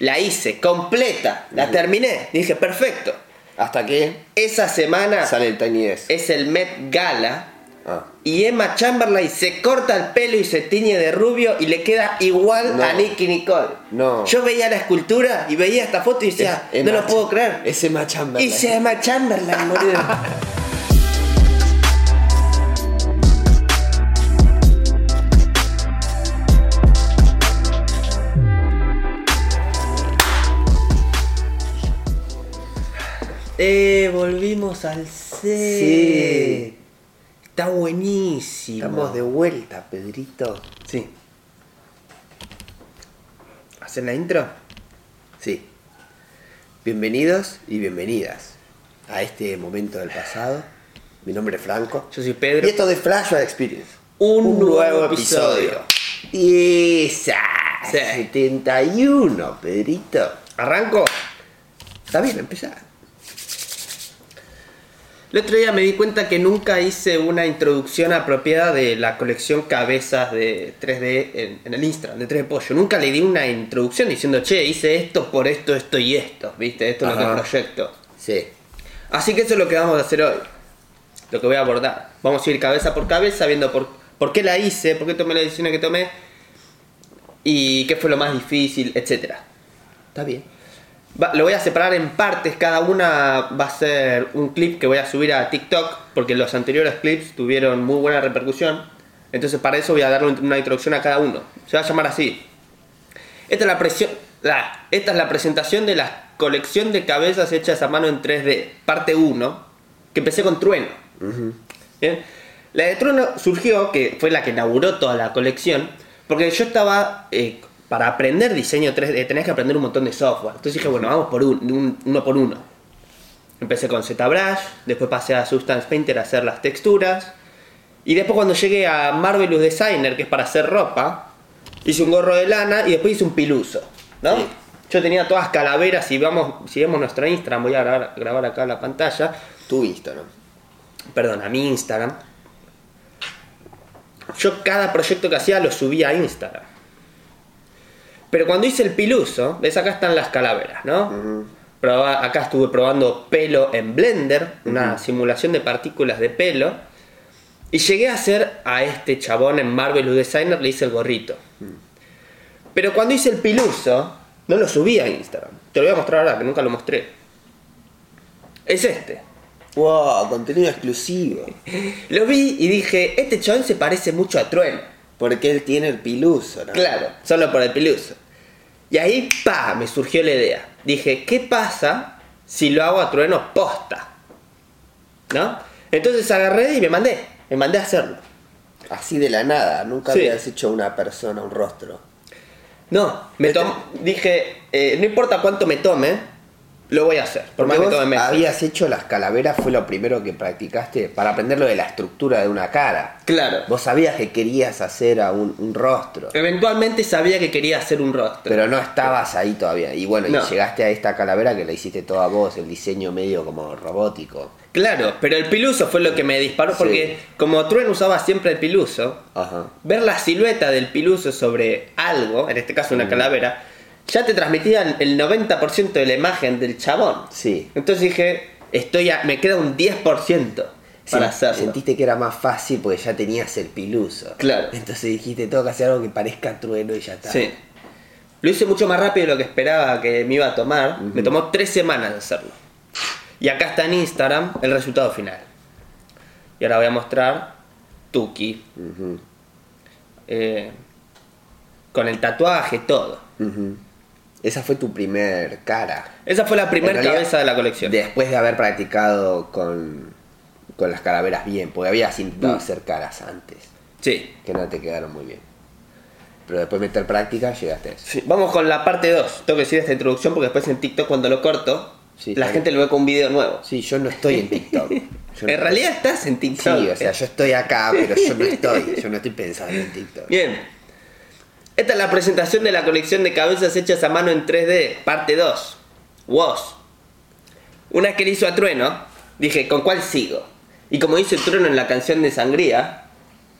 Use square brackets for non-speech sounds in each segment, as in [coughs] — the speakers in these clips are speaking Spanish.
La hice completa, la terminé. Dije, perfecto. Hasta que Esa semana sale el Tiny Desk. es el Met Gala Ah. y Emma Chamberlain se corta el pelo y se tiñe de rubio y le queda igual No. a Nicky Nicole. No. Yo veía la escultura y veía esta foto y decía, Es no Emma lo puedo creer. Es Emma Chamberlain. Y se Emma Chamberlain, boludo. [laughs] Eh, volvimos al set. Sí. Está buenísimo. Estamos de vuelta, Pedrito. Sí. ¿Hacen la intro? Sí. Bienvenidos y bienvenidas a este momento del pasado. Mi nombre es Franco. Yo soy Pedro. Y esto de Flashback Experience. Un nuevo episodio. Y esa. Sí. 71, Pedrito. ¿Arranco? Está bien, empezar. El otro día me di cuenta que nunca hice una introducción apropiada de la colección cabezas de 3D en, en el Instagram, de 3D Pollo. Nunca le di una introducción diciendo, che, hice esto por esto, esto y esto, ¿viste? Esto es lo que proyecto. Sí. Así que eso es lo que vamos a hacer hoy. Lo que voy a abordar. Vamos a ir cabeza por cabeza viendo por, por qué la hice, por qué tomé la decisión que tomé y qué fue lo más difícil, etc. Está bien. Va- lo voy a separar en partes, cada una va a ser un clip que voy a subir a TikTok, porque los anteriores clips tuvieron muy buena repercusión. Entonces para eso voy a darle una introducción a cada uno. Se va a llamar así. Esta es la, presión, la- esta es la presentación de la colección de cabezas hechas a mano en 3D, parte 1, que empecé con Trueno. Bien. La de Trueno surgió, que fue la que inauguró toda la colección, porque yo estaba, eh, para aprender diseño 3D, tenés que aprender un montón de software. Entonces dije, bueno, vamos por un- un- uno por uno. Empecé con ZBrush, después pasé a Substance Painter a hacer las texturas, y después cuando llegué a Marvelous Designer, que es para hacer ropa, hice un gorro de lana y después hice un piluso, ¿no? Sí. Yo tenía todas calaveras, y vamos, si vemos nuestro Instagram, voy a grabar, grabar acá la pantalla, Tu Instagram. perdón, a mi Instagram. Yo cada proyecto que hacía lo subía a Instagram. Pero cuando hice el piluso, ves acá están las calaveras, ¿no? Proba- acá estuve probando pelo en Blender, una simulación de partículas de pelo. Y llegué a hacer a este chabón en Marvelous Designer, le hice el gorrito. Pero cuando hice el piluso, no lo subí a Instagram. Te lo voy a mostrar ahora, que nunca lo mostré. Es este. Wow, contenido exclusivo. [laughs] Lo vi y dije, este chabón se parece mucho a Trueno. Porque él tiene el piluso, ¿no? Claro, solo por el piluso. Y ahí, pa, me surgió la idea. Dije, ¿qué pasa si lo hago a Trueno posta? ¿No? Entonces agarré y me mandé. Me mandé a hacerlo. Así de la nada. Nunca Sí. habías hecho una persona, un rostro. No, me Este- dije, eh, no importa cuánto me tome, lo voy a hacer. Por más que meses. habías hecho las calaveras, fue lo primero que practicaste para aprender lo de la estructura de una cara. Claro. Vos sabías que querías hacer a un, un rostro, Eventualmente sabía que quería hacer un rostro. pero no estabas ahí todavía. Y bueno, No. y llegaste a esta calavera que la hiciste toda vos, el diseño medio como robótico. Claro, pero el piluso fue lo que me disparó Sí. porque como Trueno usaba siempre el piluso, Ajá. ver la silueta del piluso sobre algo, en este caso una calavera, ya te transmitía el 90% de la imagen del chabón. Sí. Entonces dije, estoy a- me queda un 10% para hacerlo. Sentiste que era más fácil porque ya tenías el piluso. Claro. Entonces dijiste, tengo que hacer algo que parezca trueno y ya está. Sí. Lo hice mucho más rápido de lo que esperaba que me iba a tomar. Me tomó tres semanas hacerlo. Y acá está en Instagram el resultado final. Y ahora voy a mostrar Tuki. Eh, con el tatuaje, todo. Esa fue tu primer cara. Esa fue la primera cabeza de la colección. Después de haber practicado con, con las calaveras bien, porque habías intentado Mm. hacer caras antes, Sí. que no te quedaron muy bien. Pero después de meter práctica llegaste a eso. Sí, Vamos con la parte 2. Tengo que decir esta introducción porque después en TikTok cuando lo corto, Sí, la gente lo ve con un video nuevo. Sí, yo no estoy en TikTok. [laughs] Yo no- en realidad estás en Sí, TikTok. o sea, yo estoy acá, pero yo no estoy. Yo no estoy pensando en TikTok. Bien. Esta es la presentación de la colección de cabezas hechas a mano en 3D, parte 2. WOS. Una que le hizo a Trueno, dije, ¿con cuál sigo? Y como dice Trueno en la canción de Sangría,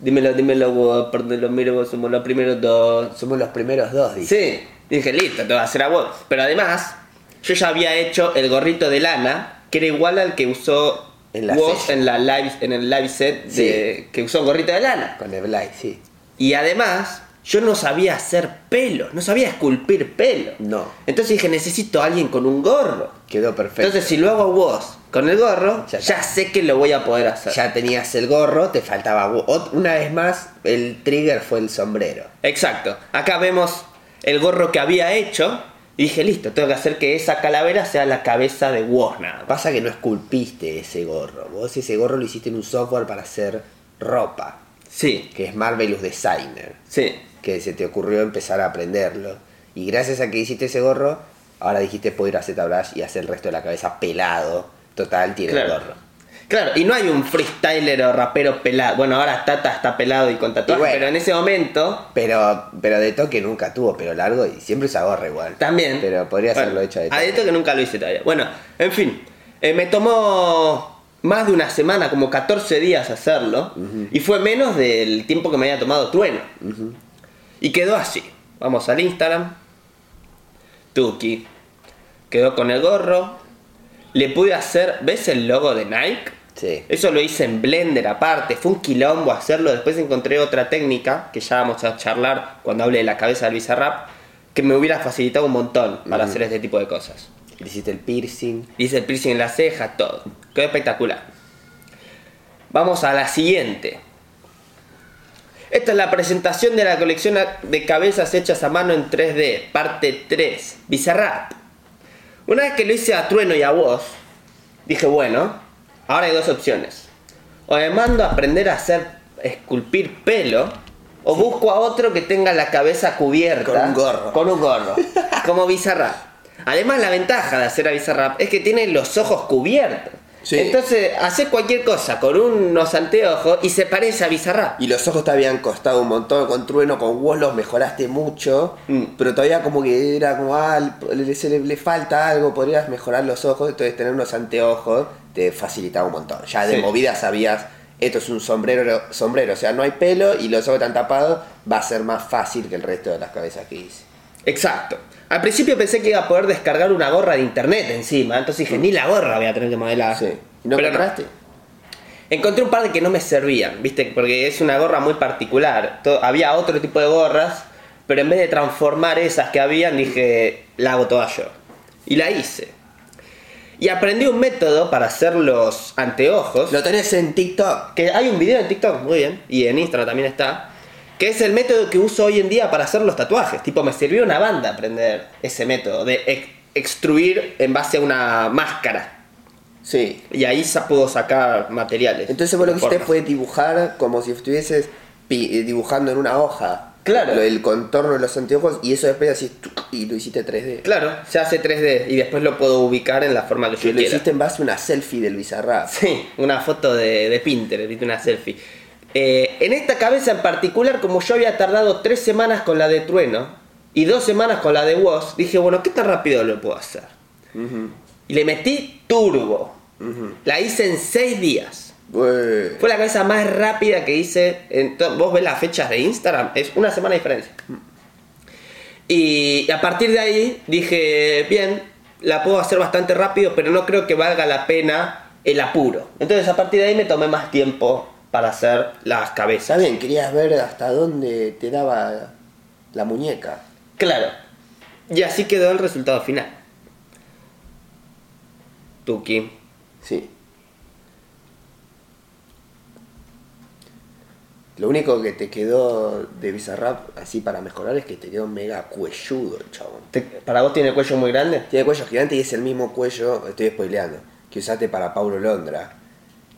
dímelo, dímelo vos, perdón, lo miro vos, somos los primeros dos. Somos los primeros dos, dice. Sí, dije, listo, te voy a hacer a vos. Pero además, yo ya había hecho el gorrito de lana, que era igual al que usó En la Woz en, la live, en el live set de, que usó gorrito de lana. Con el Blight, sí. Y además, yo no sabía hacer pelo, no sabía esculpir pelo. No. Entonces dije, necesito a alguien con un gorro. Quedó perfecto. Entonces, si lo hago vos con el gorro, Ya sé que lo voy a poder hacer. ya tenías el gorro, te faltaba. Una vez más, el trigger fue el sombrero. Exacto. Acá vemos el gorro que había hecho. Y dije, listo, tengo que hacer que esa calavera sea la cabeza de más. Pasa que no esculpiste ese gorro. Vos ese gorro lo hiciste en un software para hacer ropa, Sí, que es Marvelous Designer. sí. Que se te ocurrió empezar a aprenderlo. Y gracias a que hiciste ese gorro, ahora dijiste puedo ir a ZBrush y hacer el resto de la cabeza pelado. Total, tiene Claro. el gorro. Claro, y no hay un freestyler o rapero pelado. Bueno, ahora Tata está pelado y con tatuaje, bueno. pero en ese momento Pero, pero de toque nunca tuvo pelo largo y siempre usa gorra igual. también. Pero podría Bueno, haberlo hecho de A toque. esto que nunca lo hice todavía. Bueno, en fin. eh, me tomó más de una semana, como 14 días hacerlo. Y fue menos del tiempo que me había tomado Trueno. Y quedó así. Vamos al Instagram. Tuki. Quedó con el gorro. Le pude hacer, ¿ves el logo de Nike? Sí. Eso lo hice en Blender aparte, fue un quilombo hacerlo. Después encontré otra técnica que ya vamos a charlar cuando hable de la cabeza del Bizarrap, que me hubiera facilitado un montón para hacer este tipo de cosas. Le hiciste el piercing. Hice el piercing en la ceja, todo. Quedó espectacular. Vamos a la siguiente. Esta es la presentación de la colección de cabezas hechas a mano en 3D, parte 3, Bizarrap. Una vez que lo hice a Trueno y a vos, dije, bueno, ahora hay dos opciones. O me mando a aprender a hacer esculpir pelo, o busco a otro que tenga la cabeza cubierta. Con un gorro. Con un gorro. como Bizarrap. Además, la ventaja de hacer a Bizarrap es que tiene los ojos cubiertos. Sí. Entonces, haces cualquier cosa con unos anteojos y se parece a Bizarrap. Y los ojos te habían costado un montón con trueno, con vos los mejoraste mucho, Mm. pero todavía como que era como, ah, le, se le, le falta algo, podrías mejorar los ojos, entonces tener unos anteojos te facilitaba un montón. Ya de Sí. movida sabías, esto es un sombrero, sombrero, o sea, no hay pelo y los ojos están tapados, va a ser más fácil que el resto de las cabezas que hice. Exacto. Al principio pensé que iba a poder descargar una gorra de internet encima, entonces dije, ni la gorra voy a tener que modelar. Sí. ¿Y no Pero encontraste? Encontré un par de que no me servían, ¿viste? Porque es una gorra muy particular. Había otro tipo de gorras, pero en vez de transformar esas que habían, dije, la hago toda yo. Y la hice. Y aprendí un método para hacer los anteojos. Lo tenés en TikTok. Que hay un video en TikTok, muy bien, y en Instagram también está. Que es el método que uso hoy en día para hacer los tatuajes. Tipo, me sirvió una banda aprender ese método de ex- extruir en base a una máscara. Sí. Y ahí sa- puedo sacar materiales. Entonces vos lo que hiciste fue dibujar como si estuvieses eh, dibujando en una hoja. Claro. Lo- el contorno de los anteojos y eso después así y lo hiciste 3D. Claro, se hace 3D y después lo puedo ubicar en la forma que yo lo quiera. hiciste en base a una selfie del Bizarrap. Sí, una foto de, de Pinterest, una selfie. Eh, en esta cabeza en particular, como yo había tardado tres semanas con la de Trueno y dos semanas con la de Woz, dije, bueno, ¿qué tan rápido lo puedo hacer? Y le metí turbo. La hice en seis días. Ué. Fue la cabeza más rápida que hice. En Vos ves las fechas de Instagram, es una semana de diferencia. Y a partir de ahí dije, bien, la puedo hacer bastante rápido, pero no creo que valga la pena el apuro. Entonces a partir de ahí me tomé más tiempo para hacer las cabezas. Está bien, querías ver hasta dónde te daba la muñeca. Claro. Y así quedó el resultado final. Tuki. Sí. Lo único que te quedó de Bizarrap así para mejorar es que te quedó mega cuelludo el chabón. ¿Te- ¿Para vos tiene el cuello muy grande? Tiene cuello gigante y es el mismo cuello, estoy spoileando, que usaste para Paulo Londra.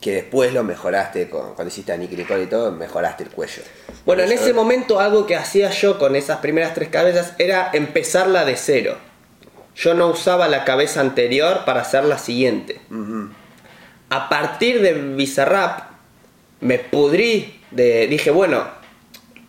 Que después lo mejoraste con, cuando hiciste a Nicky Nicole y todo, mejoraste el cuello. Bueno, en ese momento algo que hacía yo con esas primeras tres cabezas era empezarla de cero. Yo no usaba la cabeza anterior para hacer la siguiente. A partir de Bizarrap me pudrí de dije, bueno,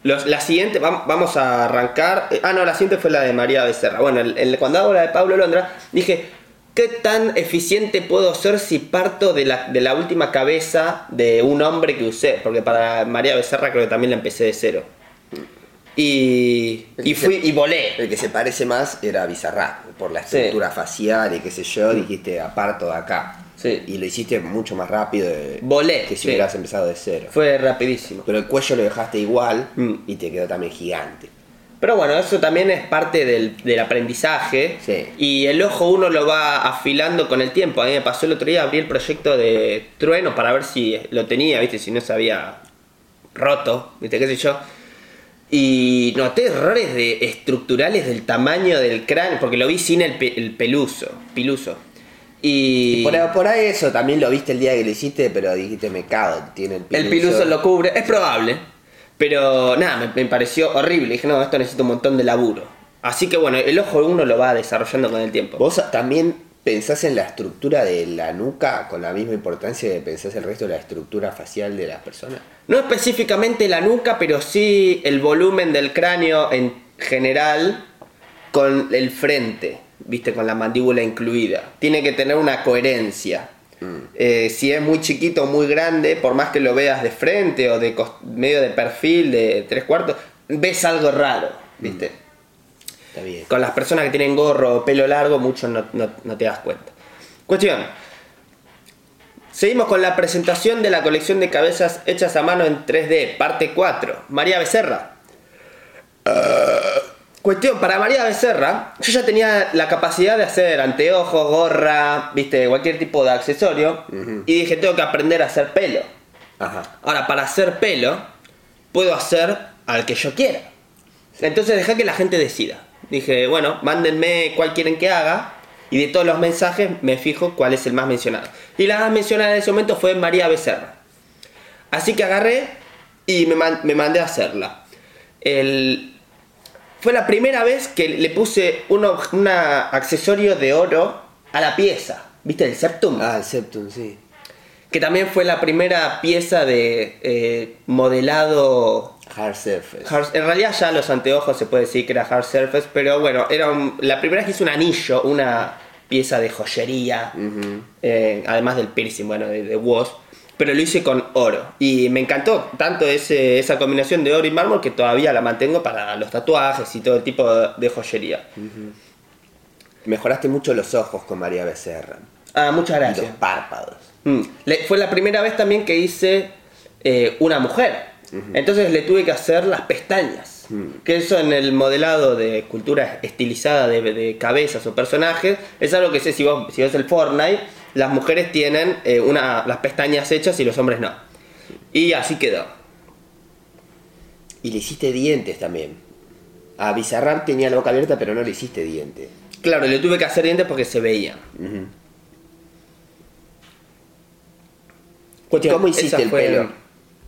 los- la siguiente vam- vamos a arrancar. eh, Ah, no, la siguiente fue la de María Becerra. Bueno, el- el- cuando hago la de Pablo Londra, dije, ¿qué tan eficiente puedo ser si parto de la, de la última cabeza de un hombre que usé? Porque para María Becerra creo que también la empecé de cero. Y, y fui se- y volé. El que se parece más era Bizarrap, por la Sí. estructura facial y qué sé yo, dijiste aparto de acá. Sí. Y lo hiciste mucho más rápido de- Volé, que si sí. hubieras empezado de cero. Fue rapidísimo. Pero el cuello lo dejaste igual Mm. y te quedó también gigante. Pero bueno, eso también es parte del, del aprendizaje. Sí. Y el ojo uno lo va afilando con el tiempo. A mí me pasó el otro día, abrí el proyecto de Trueno para ver si lo tenía, ¿viste? Si no se había roto, ¿viste? ¿Qué sé yo? Y noté errores de, estructurales del tamaño del cráneo, porque lo vi sin el, pe- el peluso, piluso. Y, Y por, ahí- por ahí eso también lo viste el día que lo hiciste, pero dijiste me cago, tiene el el piluso lo cubre, es probable. Pero nada, me, me pareció horrible. Dije, no, esto necesita un montón de laburo. Así que bueno, el ojo uno lo va desarrollando con el tiempo. ¿Vos también pensás en la estructura de la nuca con la misma importancia que pensás el resto de la estructura facial de las personas? No específicamente la nuca, pero sí el volumen del cráneo en general con el frente, viste, con la mandíbula incluida. Tiene que tener una coherencia. Eh, si es muy chiquito o muy grande, por más que lo veas de frente o de medio de perfil, de tres cuartos, ves algo raro, viste. Está bien. Con las personas que tienen gorro o pelo largo, mucho no, no- no te das cuenta. Cuestión. Seguimos con la presentación de la colección de cabezas hechas a mano en 3D, parte 4. María Becerra. Cuestión, para María Becerra, yo ya tenía la capacidad de hacer anteojos, gorra, viste, cualquier tipo de accesorio. Y dije, tengo que aprender a hacer pelo. Ajá. Ahora, para hacer pelo, puedo hacer al que yo quiera. Entonces dejé que la gente decida. Dije, bueno, mándenme cuál quieren que haga. Y de todos los mensajes me fijo cuál es el más mencionado. Y la más mencionada en ese momento fue María Becerra. Así que agarré y me, man- me mandé a hacerla. El- fue la primera vez que le puse un accesorio de oro a la pieza. ¿Viste el septum? Ah, el septum, sí. que también fue la primera pieza de eh, modelado Hard surface. hard- en realidad ya los anteojos se puede decir que era hard surface pero bueno era un- la primera vez que hice un anillo una pieza de joyería eh, además del piercing bueno de, de Woz pero lo hice con oro y me encantó tanto ese, esa combinación de oro y mármol que todavía la mantengo para los tatuajes y todo el tipo de, joyería Mejoraste mucho los ojos con María Becerra. ah muchas Y gracias los párpados. Mm. Le- fue la primera vez también que hice eh, una mujer. Entonces le tuve que hacer las pestañas. Que eso en el modelado de escultura estilizada de, de cabezas o personajes es algo que sé si vos, si ves el Fortnite, las mujeres tienen eh, una, las pestañas hechas y los hombres no. Y así quedó. Y le hiciste dientes también. A Bizarrap tenía la boca abierta, pero no le hiciste dientes. Claro, le tuve que hacer dientes porque se. Cuestión, ¿Cómo hiciste el pelo?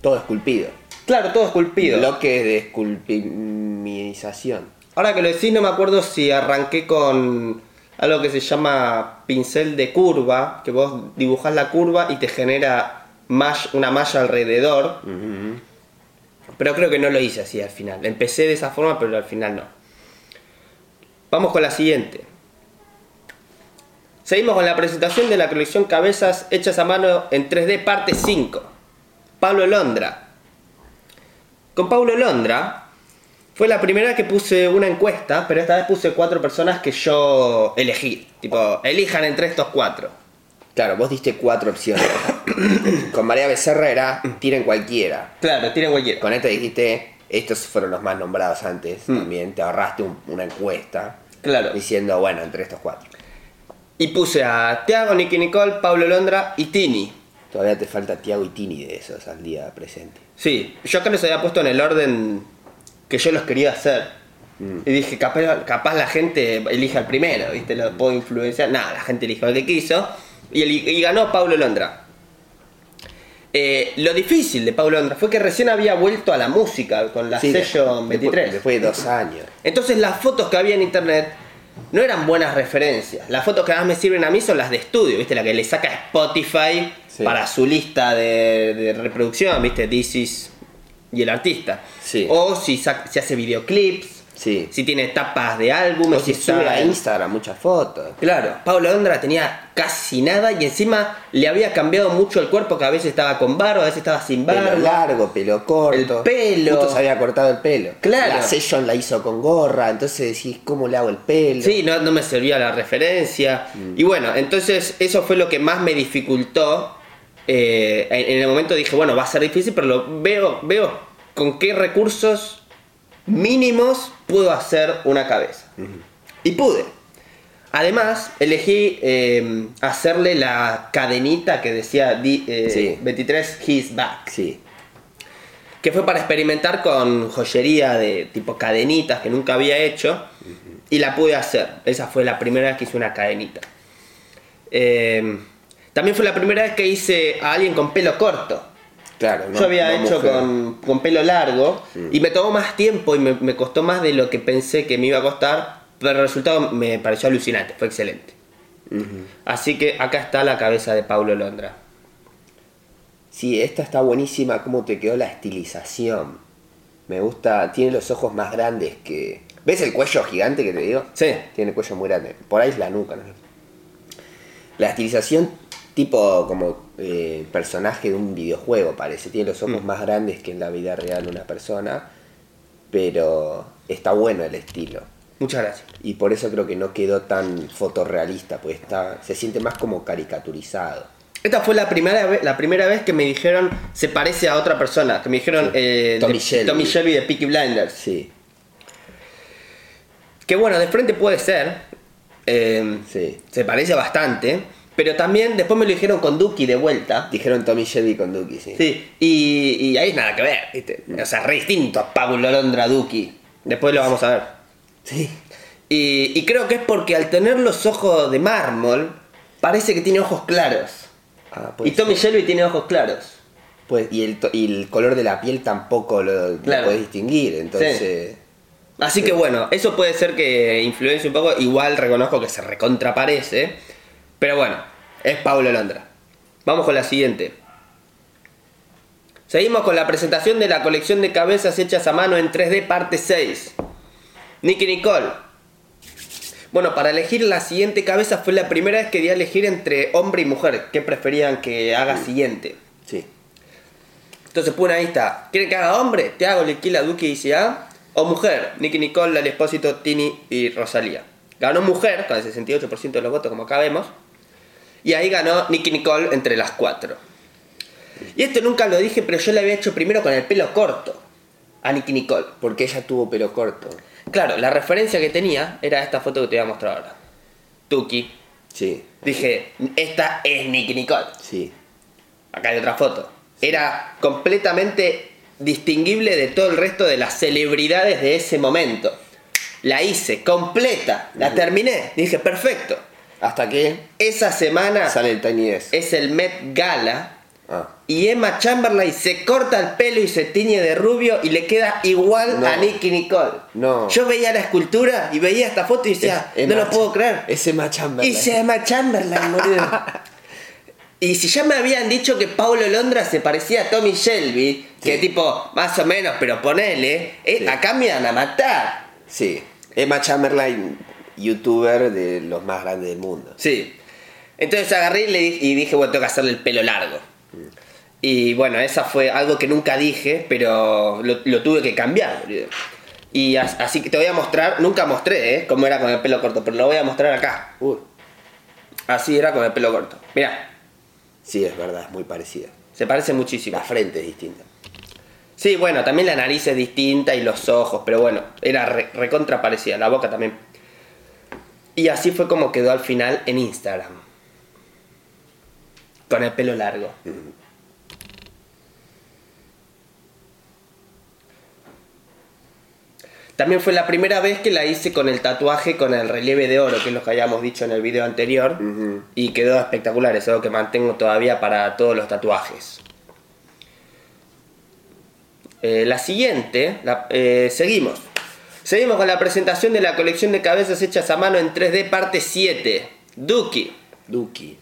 Todo esculpido. Claro, todo esculpido. Bloques de esculpimización. Ahora que lo decís, no me acuerdo si arranqué con algo que se llama pincel de curva, que vos dibujás la curva y te genera mall- una malla alrededor. Pero creo que no lo hice así al final. Empecé de esa forma, pero al final no. Vamos con la siguiente. Seguimos con la presentación de la colección Cabezas hechas a mano en 3D, parte 5. Pablo Londra. Con Pablo Londra fue la primera que puse una encuesta, pero esta vez puse cuatro personas que yo elegí. Tipo, elijan entre estos cuatro. Claro, vos diste cuatro opciones. [coughs] Con María Becerra era tiren cualquiera. Claro, tienen cualquiera. Con esta dijiste, estos fueron los más nombrados antes. Mm. También te ahorraste un- una encuesta Claro. diciendo, bueno, entre estos cuatro. Y puse a Tiago, Nicky Nicole, Pablo Londra y Tini. Todavía te falta Tiago y Tini de esos al día presente. Sí, yo acá los había puesto en el orden que yo los quería hacer. Y dije, capaz, capaz la gente elige al primero, ¿viste? Lo puedo influenciar. Nada, la gente eligió el que quiso. Y, ganó Pablo Londra. Eh, lo difícil de Pablo Londra fue que recién había vuelto a la música con la Sí, sello después- 23. Después de dos años. Entonces las fotos que había en internet no eran buenas referencias. Las fotos que más me sirven a mí son las de estudio, ¿viste? La que le saca Spotify Sí. para su lista de, de reproducción, ¿viste? This is y el artista. Sí. O si, si hace videoclips. Sí. Si tiene tapas de álbumes, O si si sube está a Instagram muchas fotos. Claro, Pablo Londra tenía casi nada y encima le había cambiado mucho el cuerpo, que a veces estaba con barba, a veces estaba sin Pelo barba. largo, pelo corto. El pelo. Justo se había cortado el pelo. Claro. La session la hizo con gorra, entonces decís, ¿cómo le hago el pelo? Sí, no, no me servía la referencia. Y bueno, entonces eso fue lo que más me dificultó. Eh, en, en el momento dije, bueno, va a ser difícil, pero lo veo, veo con qué recursos mínimos puedo hacer una cabeza. Y pude. Además, elegí eh, hacerle la cadenita que decía eh, Sí. 23 His Back. Sí. que fue para experimentar con joyería de tipo cadenitas que nunca había hecho y la pude hacer. Esa fue la primera vez que hice una cadenita. Eh, también fue la primera vez que hice a alguien con pelo corto. Claro, no, Yo había no hecho con, con pelo largo y me tomó más tiempo y me, me costó más de lo que pensé que me iba a costar, pero el resultado me pareció alucinante, fue excelente. Así que acá está la cabeza de Paulo Londra. Sí, esta está buenísima, cómo te quedó la estilización. Me gusta, tiene los ojos más grandes que... ¿Ves el cuello gigante que te digo? Sí. Tiene el cuello muy grande. Por ahí es la nuca, ¿no? La estilización tipo como eh, personaje de un videojuego parece. Tiene los ojos Mm. más grandes que en la vida real una persona. Pero está bueno el estilo. Muchas gracias. Y por eso creo que no quedó tan fotorrealista, pues está, se siente más como caricaturizado. Esta fue la primera, vez, la primera vez que me dijeron se parece a otra persona. Que me dijeron Sí. eh, Tommy de- Shelby. Tommy Shelby de Peaky Blinders. Sí, Que bueno, de frente puede ser. eh, sí. Se parece bastante. Pero también después me lo dijeron con Duki de vuelta. Dijeron Tommy Shelby con Duki, sí. Sí, y, y ahí nada que ver, ¿viste? O sea, re distinto a Pablo Londra Duki. Después lo vamos a ver. Sí. Y, y creo que es porque al tener los ojos de mármol, parece que tiene ojos claros. Ah, Y Tommy ser. Shelby tiene ojos claros. Pues, y, el, y el color de la piel tampoco lo, lo Claro. puedes distinguir, entonces... Así que bueno, eso puede ser que influencie un poco. Igual reconozco que se recontraparece. Pero bueno, es Pablo Londra. Vamos con la siguiente. Seguimos con la presentación de la colección de cabezas hechas a mano en 3D parte 6. Nicky Nicole. Bueno, para elegir la siguiente cabeza fue la primera vez que di a elegir entre hombre y mujer. ¿Qué preferían que haga siguiente? Sí. Entonces pone ahí está. ¿Quieren que haga hombre? Te hago Lequila Duque y A. O mujer. Nicky Nicole, Lali Espósito, Tini y Rosalía. Ganó mujer con el 68% de los votos, como acá vemos. Y ahí ganó Nicky Nicole entre las cuatro. Y esto nunca lo dije, pero yo le había hecho primero con el pelo corto a Nicky Nicole. Porque ella tuvo pelo corto. Claro, la referencia que tenía era esta foto que te voy a mostrar ahora. Tuki. Sí, Dije, esta es Nicky Nicole. sí. Acá hay otra foto. Era completamente distinguible de todo el resto de las celebridades de ese momento. La hice completa, la terminé. Dije, perfecto. Hasta que Esa semana sale el Tiny Desk. es el Met Gala Ah, y Emma Chamberlain se corta el pelo y se tiñe de rubio y le queda igual No. a Nicky Nicole. No. Yo veía la escultura y veía esta foto y decía, Es no Emma lo puedo creer. Es Emma Chamberlain. Y se llama Chamberlain, boludo. [laughs] y si ya me habían dicho que Paulo Londra se parecía a Tommy Shelby, que tipo, más o menos, pero ponele, eh, Sí. acá me iban a matar. Sí. Emma Chamberlain, youtuber de los más grandes del mundo. Sí. Entonces agarré y, le di- y dije, bueno, tengo que hacerle el pelo largo. Y bueno, esa fue algo que nunca dije, pero lo, lo tuve que cambiar, boludo. Y as- así que te voy a mostrar, nunca mostré, ¿eh? Cómo era con el pelo corto, pero lo voy a mostrar acá. Así era con el pelo corto. Mira, Sí, es verdad, es muy parecida. se parece muchísimo. La frente es distinta. Sí, bueno, también la nariz es distinta y los ojos, pero bueno, era re- recontra parecida, la boca también. Y así fue como quedó al final en Instagram. Con el pelo largo. También fue la primera vez que la hice con el tatuaje con el relieve de oro, que es lo que habíamos dicho en el video anterior. Y quedó espectacular, es algo que mantengo todavía para todos los tatuajes. Eh, la siguiente, la- eh, seguimos. Seguimos con la presentación de la colección de cabezas hechas a mano en 3D parte 7. Duki. Duki.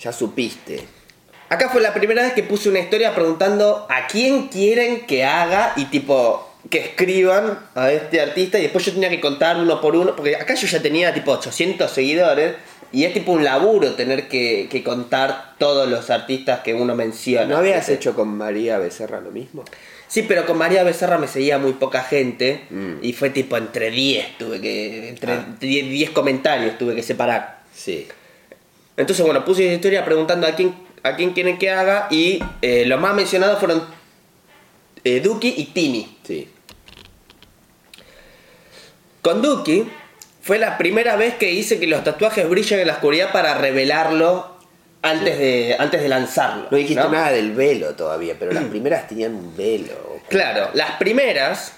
Ya supiste. Acá fue la primera vez que puse una historia preguntando a quién quieren que haga y tipo que escriban a este artista y después yo tenía que contar uno por uno, porque acá yo ya tenía tipo 800 seguidores y es tipo un laburo tener que, que contar todos los artistas que uno menciona. ¿No habías ¿viste? hecho con María Becerra lo mismo? Sí, pero con María Becerra me seguía muy poca gente Mm. y fue tipo entre 10, tuve que entre Ah. 10, 10 comentarios tuve que separar. Sí. Entonces, bueno, puse esa historia preguntando a quién, a quién quieren que haga y eh, los más mencionados fueron eh, Duki y Tini. Sí. Con Duki fue la primera vez que hice que los tatuajes brillen en la oscuridad para revelarlo antes, de, antes de lanzarlo. No dijiste ¿no? nada del velo todavía, pero las primeras tenían un velo. Claro, las primeras,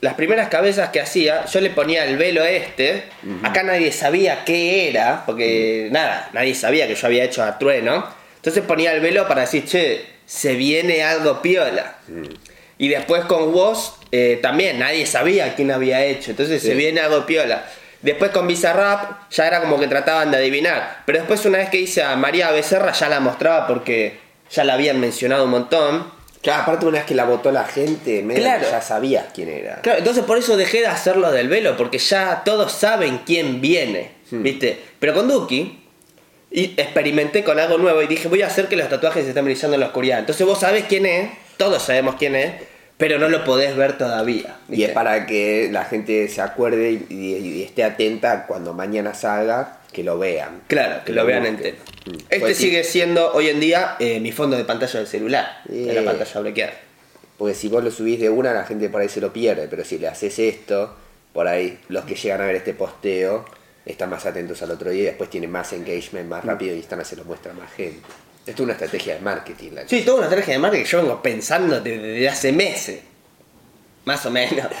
las primeras cabezas que hacía, yo le ponía el velo este. Acá nadie sabía qué era, porque nada, nadie sabía que yo había hecho a Trueno. Entonces ponía el velo para decir, che, se viene algo piola. Y después con Woz eh, también nadie sabía quién había hecho, entonces Sí. se viene algo piola. Después con Bizarrap ya era como que trataban de adivinar. Pero después una vez que hice a María Becerra ya la mostraba porque ya la habían mencionado un montón. Claro, aparte una vez que la votó la gente, medio Claro. ya sabías quién era. Claro, entonces por eso dejé de hacerlo del velo, porque ya todos saben quién viene, ¿viste? Pero con Duki y experimenté con algo nuevo y dije, voy a hacer que los tatuajes estén brillando en la oscuridad. Entonces vos sabés quién es, todos sabemos quién es, pero no lo podés ver todavía. Y es para que la gente se acuerde y, y- y esté atenta cuando mañana salga, que lo vean. Claro, que lo vean entero. Mm. Este Pues sí, sigue siendo hoy en día eh, mi fondo de pantalla del celular, de la Eh. pantalla bloqueada. Porque si vos lo subís de una, la gente por ahí se lo pierde. Pero si le haces esto, por ahí los que llegan a ver este posteo están más atentos al otro día y después tienen más engagement Mm. más rápido y están se lo muestra a más gente. Esto es una estrategia de marketing. La Sí, toda una estrategia de marketing que yo vengo pensando desde, desde hace meses. Más o menos. [laughs]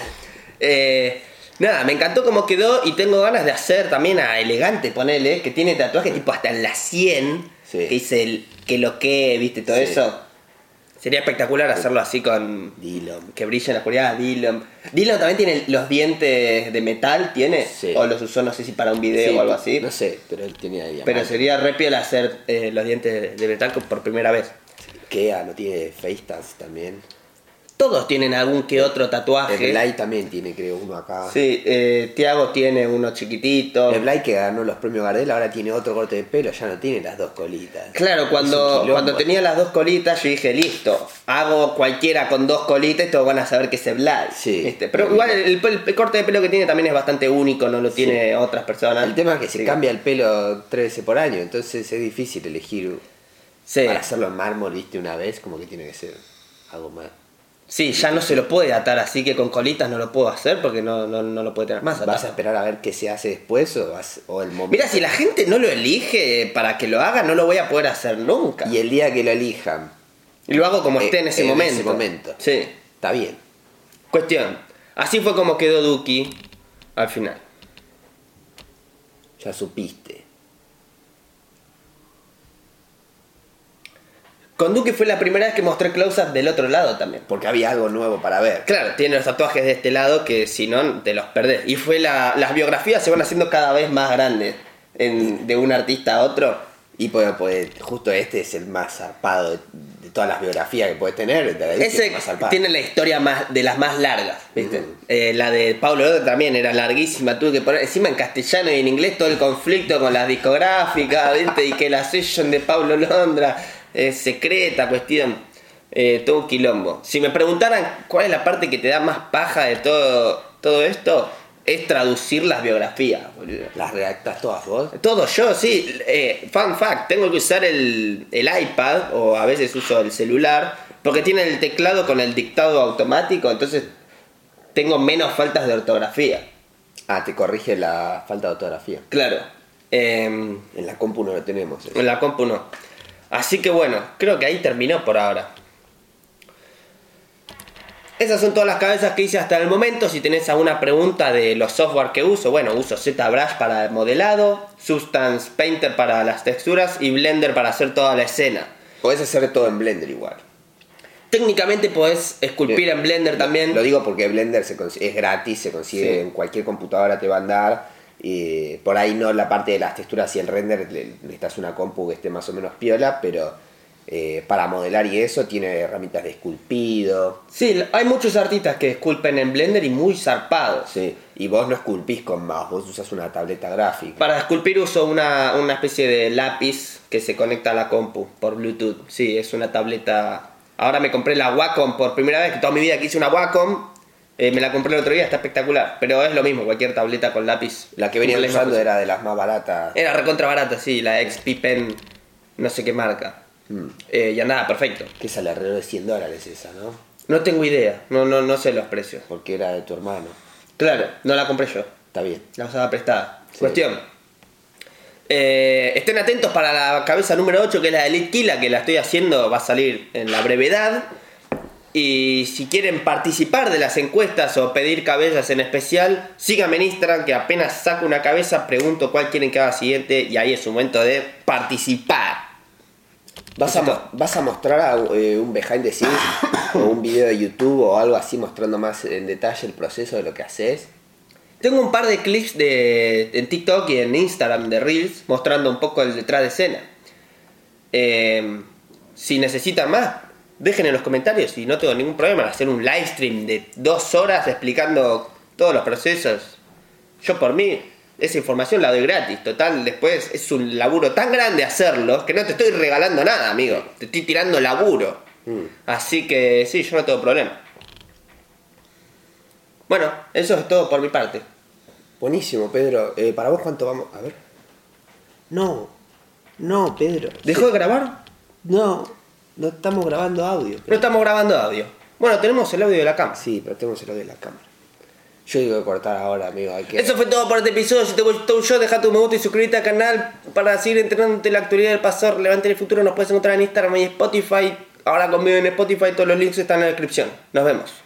Eh, nada, me encantó cómo quedó y tengo ganas de hacer también a Elegante, ponele, que tiene tatuajes tipo hasta en la 100, Sí. que dice el que lo que, viste, todo Sí. eso. Sería espectacular hacerlo así con... Dillon. Que brille en la oscuridad, Dylan. Dylan también tiene los dientes de metal, ¿tiene? Sí. O los usó, no sé si para un video Sí, o algo así. No sé, pero él tenía diamante. Pero sería re piola hacer eh, los dientes de metal por primera vez. Kea no tiene FaceTime también. Todos tienen algún que otro tatuaje. Blay también tiene, creo, uno acá. Sí, eh, Tiago tiene uno chiquitito. Blay que ganó los premios Gardel ahora tiene otro corte de pelo, ya no tiene las dos colitas. Claro, cuando, cuando tenía las dos colitas, yo dije, listo, hago cualquiera con dos colitas y todos van a saber que es Blay. Sí. ¿Viste? Pero igual el, el- el corte de pelo que tiene también es bastante único, no lo tiene otras personas. El tema es que se Sí. cambia el pelo tres veces por año, entonces es difícil elegir Sí. para hacerlo en mármol, viste, una vez, como que tiene que ser algo más. Sí, ya no se lo puede atar, así que con colitas no lo puedo hacer porque no, no, no lo puede tener más. ¿Vas a esperar a ver qué se hace después o, vas- o el momento? Mira, si la gente no lo elige para que lo haga, no lo voy a poder hacer nunca. Y el día que lo elijan, Y lo hago como Eh, esté en ese en momento. ese momento. Sí. está bien. Cuestión. Así fue como quedó Duki al final. Ya supiste. Con Duki fue la primera vez que mostré close-up del otro lado también. Porque había algo nuevo para ver. Claro, tiene los tatuajes de este lado que si no te los perdés. Y fue la, las biografías se van haciendo cada vez más grandes en- de un artista a otro. Y pues, pues, justo este es el más zarpado de, todas las biografías que puedes tener. Ese el más tiene la historia más de las más largas, ¿viste? Eh, la de Pablo Londra también era larguísima, tuve que poner encima en castellano y en inglés todo el conflicto con las discográficas, ¿viste? Y que la session de Pablo Londra es secreta, cuestión. Eh, todo un quilombo. Si me preguntaran cuál es la parte que te da más paja de todo, todo esto, es traducir las biografías, boludo. ¿Las redactas todas vos? Todo yo, sí. Eh, fun fact, tengo que usar el, el iPad o a veces uso el celular porque tiene el teclado con el dictado automático, entonces tengo menos faltas de ortografía. Ah, te corrige la falta de ortografía. Claro. em, En la compu no lo tenemos. eso. en la compu no. Así que bueno, creo que ahí terminó por ahora. Esas son todas las cabezas que hice hasta el momento. Si tenés alguna pregunta de los software que uso, bueno, uso ZBrush para el modelado, Substance Painter para las texturas y Blender para hacer toda la escena. Podés hacer todo en Blender igual. Técnicamente podés esculpir en Blender también. Lo digo porque Blender se es gratis, se consigue Sí. en cualquier computadora, te va a andar. Y por ahí no la parte de las texturas y el render, necesitas una compu que esté más o menos piola, pero eh, para modelar y eso, tiene herramientas de esculpido. Sí, hay muchos artistas que esculpen en Blender y muy zarpados. Sí, y vos no esculpís con mouse, vos usas una tableta gráfica. Para esculpir uso una, una especie de lápiz que se conecta a la compu por Bluetooth. Sí, es una tableta. Ahora me compré la Wacom por primera vez, que toda mi vida que hice una Wacom, eh, me la compré el otro día, está espectacular. Pero es lo mismo, cualquier tableta con lápiz. La que la usando era de las más baratas. Era recontra barata, sí, la XP Pen, no sé qué marca. Mm. Eh, y andaba perfecto. Que sale alrededor de 100 dólares esa, ¿no? No tengo idea, no, no, no sé los precios. Porque era de tu hermano. Claro, no la compré yo. Está bien. La usaba prestada. Sí. Cuestión. Eh, estén atentos para la cabeza número 8, que es la de Elite Killa, que la estoy haciendo, va a salir en la brevedad. Y si quieren participar de las encuestas o pedir cabezas en especial, síganme en Instagram, que apenas saco una cabeza, pregunto cuál quieren que haga siguiente, y ahí es un momento de participar. ¿Vas a, vas mostrar a, eh, un behind the scenes o un video de YouTube o algo así mostrando más en detalle el proceso de lo que haces? Tengo un par de clips de, en TikTok y en Instagram de Reels mostrando un poco el detrás de escena. Eh, si necesitan más, dejen en los comentarios y no tengo ningún problema hacer un live stream de dos horas explicando todos los procesos. Yo por mí, esa información la doy gratis. Total, después es un laburo tan grande hacerlo que no te estoy regalando nada, amigo. Te estoy tirando laburo. Mm. Así que sí, yo no tengo problema. Bueno, eso es todo por mi parte. Buenísimo, Pedro. Eh, ¿Para vos cuánto vamos? A ver. No, no, Pedro. ¿Dejó de grabar? No, no estamos grabando audio. No estamos grabando audio. Bueno, tenemos el audio de la cámara. Sí, pero tenemos el audio de la cámara. Yo digo que cortar ahora, amigo. Hay que... Eso fue todo por este episodio. Si te gustó yo, deja tu me gusta y suscríbete al canal para seguir entrenándote la actualidad del pasado, relevante del futuro. Nos puedes encontrar en Instagram y Spotify. Ahora conmigo en Spotify, todos los links están en la descripción. Nos vemos.